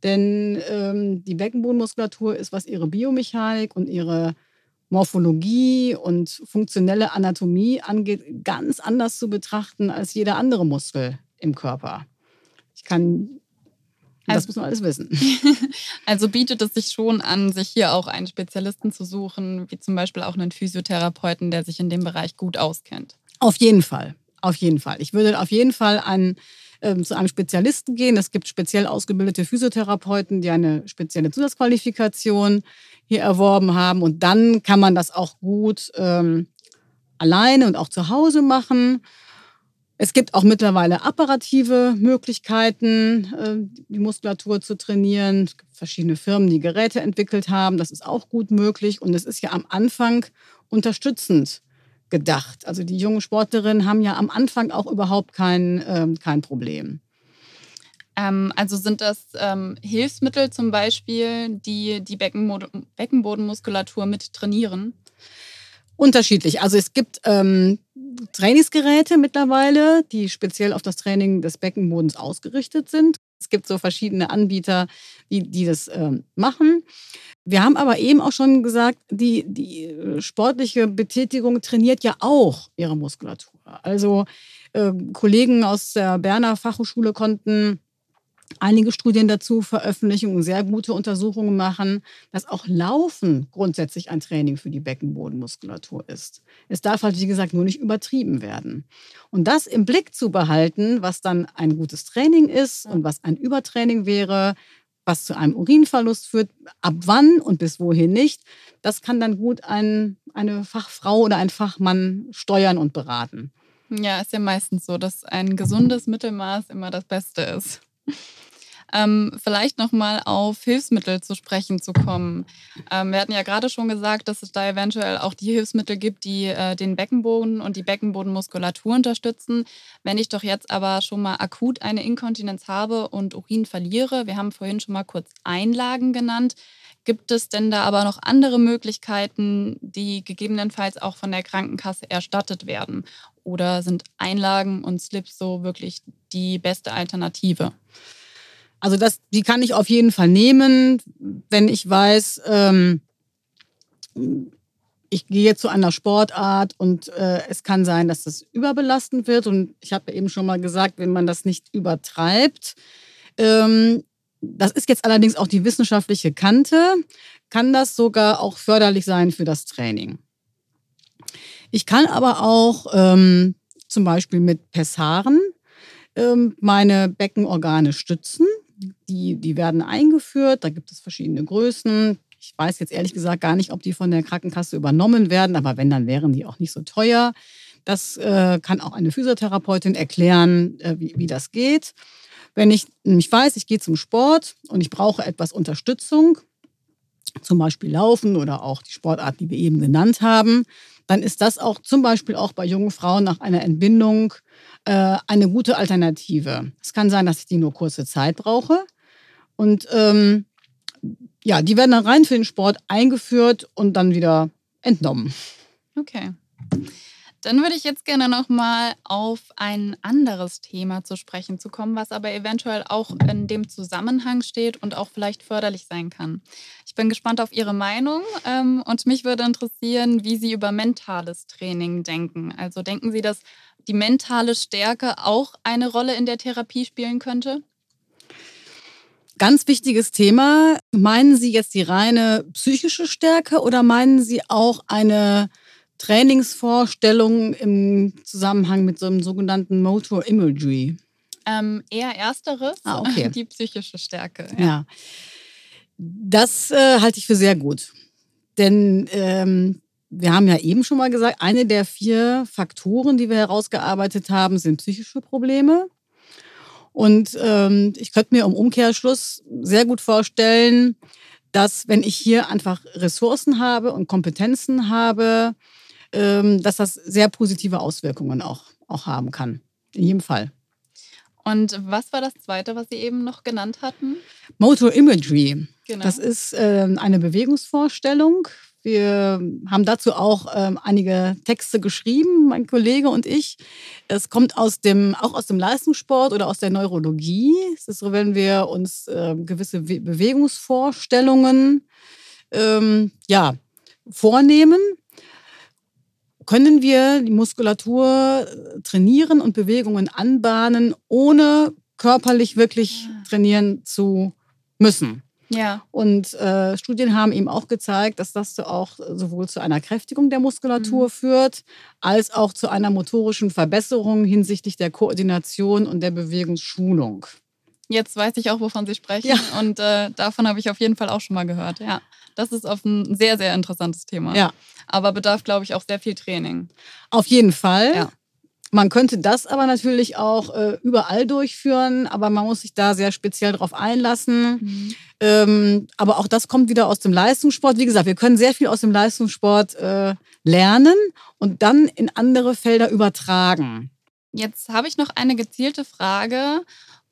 Denn ähm, die Beckenbodenmuskulatur ist, was ihre Biomechanik und ihre Morphologie und funktionelle Anatomie angeht, ganz anders zu betrachten als jeder andere Muskel im Körper. Ich kann, das also, muss man alles wissen. Also bietet es sich schon an, sich hier auch einen Spezialisten zu suchen, wie zum Beispiel auch einen Physiotherapeuten, der sich in dem Bereich gut auskennt. Auf jeden Fall, auf jeden Fall. Ich würde auf jeden Fall einen ähm, zu einem Spezialisten gehen. Es gibt speziell ausgebildete Physiotherapeuten, die eine spezielle Zusatzqualifikation hier erworben haben. Und dann kann man das auch gut ähm, alleine und auch zu Hause machen. Es gibt auch mittlerweile apparative Möglichkeiten, äh, die Muskulatur zu trainieren. Es gibt verschiedene Firmen, die Geräte entwickelt haben. Das ist auch gut möglich. Und es ist ja am Anfang unterstützend gedacht. Also die jungen Sportlerinnen haben ja am Anfang auch überhaupt kein, ähm, kein Problem. Ähm, also sind das ähm, Hilfsmittel zum Beispiel, die die Beckenbodenmuskulatur mit trainieren? Unterschiedlich. Also es gibt ähm, Trainingsgeräte mittlerweile, die speziell auf das Training des Beckenbodens ausgerichtet sind. Es gibt so verschiedene Anbieter, die, die das ähm, machen. Wir haben aber eben auch schon gesagt, die, die äh, sportliche Betätigung trainiert ja auch ihre Muskulatur. Also äh, Kollegen aus der Berner Fachhochschule konnten einige Studien dazu veröffentlichen und sehr gute Untersuchungen machen, dass auch Laufen grundsätzlich ein Training für die Beckenbodenmuskulatur ist. Es darf halt, wie gesagt, nur nicht übertrieben werden. Und das im Blick zu behalten, was dann ein gutes Training ist und was ein Übertraining wäre, was zu einem Urinverlust führt, ab wann und bis wohin nicht, das kann dann gut ein, eine Fachfrau oder ein Fachmann steuern und beraten. Ja, ist ja meistens so, dass ein gesundes Mittelmaß immer das Beste ist. Ähm, vielleicht nochmal auf Hilfsmittel zu sprechen zu kommen. Ähm, wir hatten ja gerade schon gesagt, dass es da eventuell auch die Hilfsmittel gibt, die äh, den Beckenboden und die Beckenbodenmuskulatur unterstützen. Wenn ich doch jetzt aber schon mal akut eine Inkontinenz habe und Urin verliere, wir haben vorhin schon mal kurz Einlagen genannt, Gibt es denn da aber noch andere Möglichkeiten, die gegebenenfalls auch von der Krankenkasse erstattet werden? Oder sind Einlagen und Slips so wirklich die beste Alternative? Also das, die kann ich auf jeden Fall nehmen, wenn ich weiß, ähm, ich gehe zu einer Sportart und äh, es kann sein, dass das überbelastend wird. Und ich habe eben schon mal gesagt, wenn man das nicht übertreibt, ähm, das ist jetzt allerdings auch die wissenschaftliche Kante, kann das sogar auch förderlich sein für das Training. Ich kann aber auch ähm, zum Beispiel mit Pessaren ähm, meine Beckenorgane stützen. Die, die werden eingeführt, da gibt es verschiedene Größen. Ich weiß jetzt ehrlich gesagt gar nicht, ob die von der Krankenkasse übernommen werden, aber wenn, dann wären die auch nicht so teuer. Das äh, kann auch eine Physiotherapeutin erklären, äh, wie, wie das geht. Wenn ich nämlich weiß, ich gehe zum Sport und ich brauche etwas Unterstützung, zum Beispiel Laufen oder auch die Sportart, die wir eben genannt haben, dann ist das auch zum Beispiel auch bei jungen Frauen nach einer Entbindung äh, eine gute Alternative. Es kann sein, dass ich die nur kurze Zeit brauche. Und ähm, ja, die werden dann rein für den Sport eingeführt und dann wieder entnommen. Okay. Dann würde ich jetzt gerne nochmal auf ein anderes Thema zu sprechen zu kommen, was aber eventuell auch in dem Zusammenhang steht und auch vielleicht förderlich sein kann. Ich bin gespannt auf Ihre Meinung ähm, und mich würde interessieren, wie Sie über mentales Training denken. Also denken Sie, dass die mentale Stärke auch eine Rolle in der Therapie spielen könnte? Ganz wichtiges Thema. Meinen Sie jetzt die reine psychische Stärke oder meinen Sie auch eine Trainingsvorstellungen im Zusammenhang mit so einem sogenannten Motor Imagery? Ähm, eher ersteres, ah, okay. die psychische Stärke. Ja, ja. das äh, halte ich für sehr gut. Denn ähm, wir haben ja eben schon mal gesagt, eine der vier Faktoren, die wir herausgearbeitet haben, sind psychische Probleme. Und ähm, ich könnte mir im Umkehrschluss sehr gut vorstellen, dass wenn ich hier einfach Ressourcen habe und Kompetenzen habe, dass das sehr positive Auswirkungen auch, auch haben kann. In jedem Fall. Und was war das Zweite, was Sie eben noch genannt hatten? Motor Imagery. Genau. Das ist äh, eine Bewegungsvorstellung. Wir haben dazu auch ähm, einige Texte geschrieben, mein Kollege und ich. Es kommt aus dem, auch aus dem Leistungssport oder aus der Neurologie. Es ist so, wenn wir uns gewisse Bewegungsvorstellungen ähm, ja, vornehmen, können wir die Muskulatur äh, trainieren und Bewegungen anbahnen, ohne körperlich wirklich ah. trainieren zu müssen. Ja. Und äh, Studien haben eben auch gezeigt, dass das auch sowohl zu einer Kräftigung der Muskulatur mhm. führt, als auch zu einer motorischen Verbesserung hinsichtlich der Koordination und der Bewegungsschulung. Jetzt weiß ich auch, wovon Sie sprechen. Ja. Und äh, davon habe ich auf jeden Fall auch schon mal gehört. Ja, das ist auf ein sehr, sehr interessantes Thema. Ja aber bedarf, glaube ich, auch sehr viel Training. Auf jeden Fall. Ja. Man könnte das aber natürlich auch äh, überall durchführen, aber man muss sich da sehr speziell drauf einlassen. Mhm. Ähm, aber auch das kommt wieder aus dem Leistungssport. Wie gesagt, wir können sehr viel aus dem Leistungssport äh, lernen und dann in andere Felder übertragen. Jetzt habe ich noch eine gezielte Frage.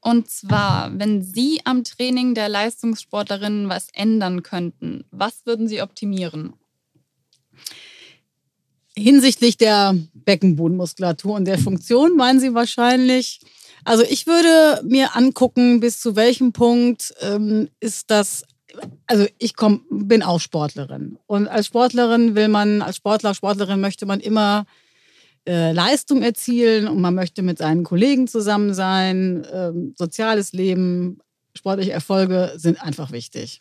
Und zwar, wenn Sie am Training der Leistungssportlerinnen was ändern könnten, was würden Sie optimieren? Hinsichtlich der Beckenbodenmuskulatur und der Funktion meinen Sie wahrscheinlich. Also ich würde mir angucken, bis zu welchem Punkt ähm, ist das. Also ich komm, bin auch Sportlerin und als Sportlerin will man, als Sportler, Sportlerin möchte man immer äh, Leistung erzielen und man möchte mit seinen Kollegen zusammen sein. Ähm, soziales Leben, sportliche Erfolge sind einfach wichtig.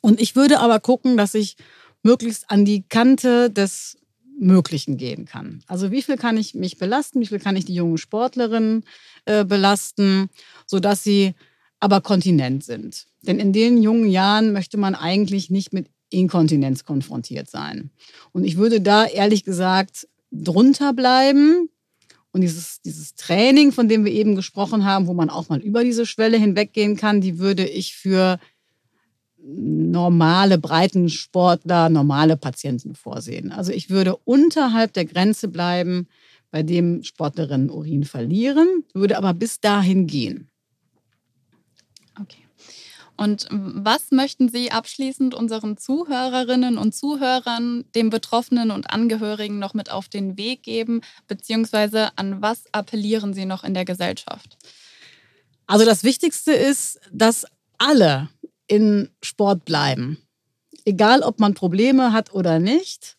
Und ich würde aber gucken, dass ich möglichst an die Kante des Möglichen gehen kann. Also wie viel kann ich mich belasten, wie viel kann ich die jungen Sportlerinnen äh, belasten, sodass sie aber kontinent sind. Denn in den jungen Jahren möchte man eigentlich nicht mit Inkontinenz konfrontiert sein. Und ich würde da ehrlich gesagt drunter bleiben. Und dieses, dieses Training, von dem wir eben gesprochen haben, wo man auch mal über diese Schwelle hinweggehen kann, die würde ich für normale Breitensportler, normale Patienten vorsehen. Also ich würde unterhalb der Grenze bleiben, bei dem Sportlerinnen Urin verlieren, würde aber bis dahin gehen. Und was möchten Sie abschließend unseren Zuhörerinnen und Zuhörern, den Betroffenen und Angehörigen noch mit auf den Weg geben, beziehungsweise an was appellieren Sie noch in der Gesellschaft? Also das Wichtigste ist, dass alle in Sport bleiben. Egal, ob man Probleme hat oder nicht.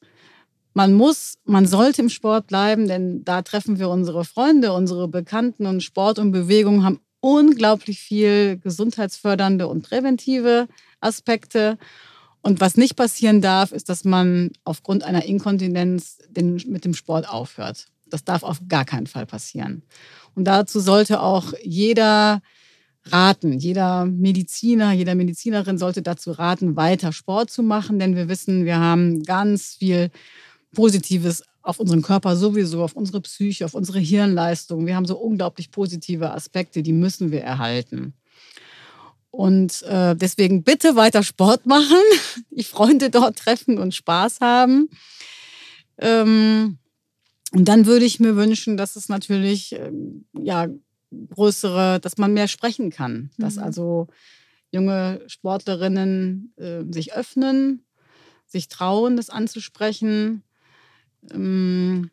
Man muss, man sollte im Sport bleiben, denn da treffen wir unsere Freunde, unsere Bekannten und Sport und Bewegung haben unglaublich viel gesundheitsfördernde und präventive Aspekte. Und was nicht passieren darf, ist, dass man aufgrund einer Inkontinenz den, mit dem Sport aufhört. Das darf auf gar keinen Fall passieren. Und dazu sollte auch jeder raten. Jeder Mediziner, jeder Medizinerin sollte dazu raten, weiter Sport zu machen, denn wir wissen, wir haben ganz viel Positives auf unseren Körper sowieso, auf unsere Psyche, auf unsere Hirnleistung. Wir haben so unglaublich positive Aspekte, die müssen wir erhalten. Und äh, deswegen bitte weiter Sport machen, die Freunde dort treffen und Spaß haben. Ähm, und dann würde ich mir wünschen, dass es natürlich ähm, ja größere, dass man mehr sprechen kann, dass mhm. also junge Sportlerinnen äh, sich öffnen, sich trauen, das anzusprechen und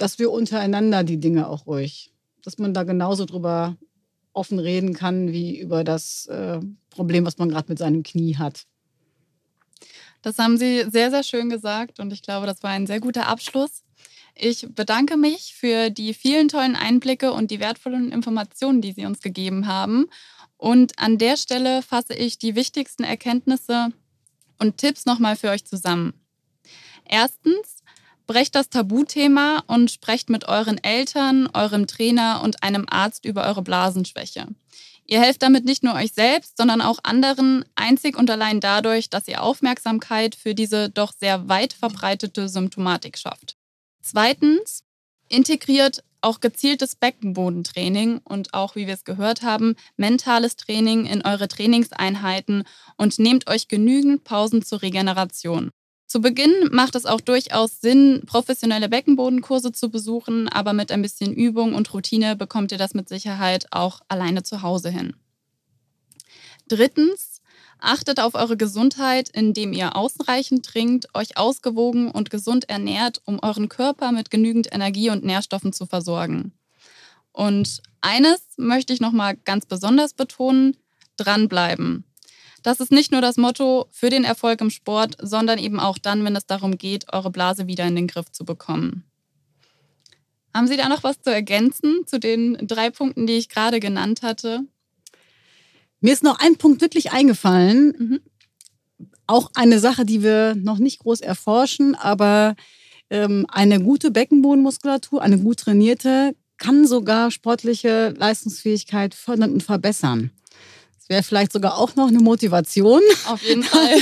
dass wir untereinander die Dinge auch ruhig, dass man da genauso drüber offen reden kann wie über das äh, Problem, was man gerade mit seinem Knie hat. Das haben Sie sehr, sehr schön gesagt und ich glaube, das war ein sehr guter Abschluss. Ich bedanke mich für die vielen tollen Einblicke und die wertvollen Informationen, die Sie uns gegeben haben. Und an der Stelle fasse ich die wichtigsten Erkenntnisse und Tipps nochmal für euch zusammen. Erstens, brecht das Tabuthema und sprecht mit euren Eltern, eurem Trainer und einem Arzt über eure Blasenschwäche. Ihr helft damit nicht nur euch selbst, sondern auch anderen, einzig und allein dadurch, dass ihr Aufmerksamkeit für diese doch sehr weit verbreitete Symptomatik schafft. Zweitens, integriert auch gezieltes Beckenbodentraining und auch, wie wir es gehört haben, mentales Training in eure Trainingseinheiten und nehmt euch genügend Pausen zur Regeneration. Zu Beginn macht es auch durchaus Sinn, professionelle Beckenbodenkurse zu besuchen, aber mit ein bisschen Übung und Routine bekommt ihr das mit Sicherheit auch alleine zu Hause hin. Drittens, achtet auf eure Gesundheit, indem ihr ausreichend trinkt, euch ausgewogen und gesund ernährt, um euren Körper mit genügend Energie und Nährstoffen zu versorgen. Und eines möchte ich nochmal ganz besonders betonen, dranbleiben. Das ist nicht nur das Motto für den Erfolg im Sport, sondern eben auch dann, wenn es darum geht, eure Blase wieder in den Griff zu bekommen. Haben Sie da noch was zu ergänzen zu den drei Punkten, die ich gerade genannt hatte? Mir ist noch ein Punkt wirklich eingefallen. Mhm. Auch eine Sache, die wir noch nicht groß erforschen, aber ähm, eine gute Beckenbodenmuskulatur, eine gut trainierte, kann sogar sportliche Leistungsfähigkeit fördern und verbessern. Das wäre vielleicht sogar auch noch eine Motivation. Auf jeden Fall.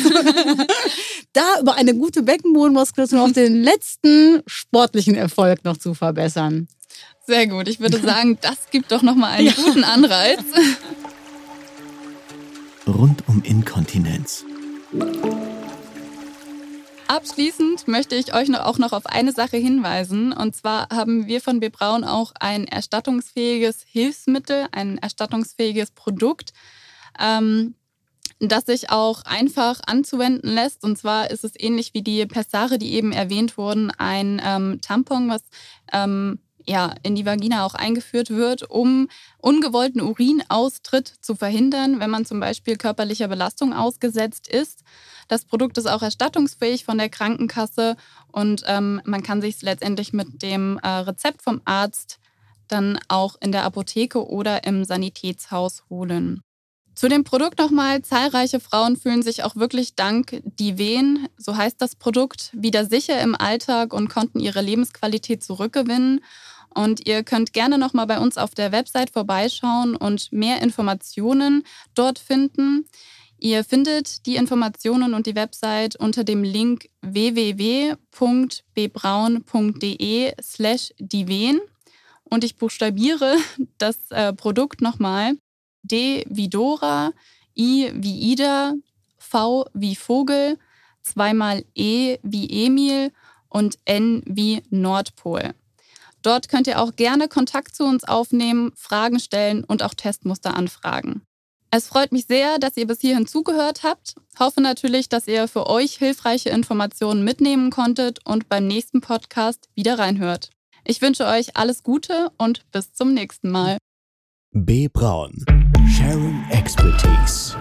da über eine gute Beckenbodenmuskulatur auf den letzten sportlichen Erfolg noch zu verbessern. Sehr gut. Ich würde sagen, das gibt doch nochmal einen ja. guten Anreiz. Rund um Inkontinenz. Abschließend möchte ich euch auch noch auf eine Sache hinweisen. Und zwar haben wir von B. Braun auch ein erstattungsfähiges Hilfsmittel, ein erstattungsfähiges Produkt, ähm, das sich auch einfach anzuwenden lässt. Und zwar ist es ähnlich wie die Pessare, die eben erwähnt wurden, ein ähm, Tampon, was ähm, ja, in die Vagina auch eingeführt wird, um ungewollten Urinaustritt zu verhindern, wenn man zum Beispiel körperlicher Belastung ausgesetzt ist. Das Produkt ist auch erstattungsfähig von der Krankenkasse und ähm, man kann sich letztendlich mit dem äh, Rezept vom Arzt dann auch in der Apotheke oder im Sanitätshaus holen. Zu dem Produkt nochmal, zahlreiche Frauen fühlen sich auch wirklich dank die Wehen, so heißt das Produkt, wieder sicher im Alltag und konnten ihre Lebensqualität zurückgewinnen. Und ihr könnt gerne nochmal bei uns auf der Website vorbeischauen und mehr Informationen dort finden. Ihr findet die Informationen und die Website unter dem Link www.bbraun.de slash die Wehen. Und ich buchstabiere das äh, Produkt nochmal. D wie Dora, I wie Ida, V wie Vogel, zweimal E wie Emil und N wie Nordpol. Dort könnt ihr auch gerne Kontakt zu uns aufnehmen, Fragen stellen und auch Testmuster anfragen. Es freut mich sehr, dass ihr bis hierhin zugehört habt. Hoffe natürlich, dass ihr für euch hilfreiche Informationen mitnehmen konntet und beim nächsten Podcast wieder reinhört. Ich wünsche euch alles Gute und bis zum nächsten Mal. B. Braun. Sharing Expertise.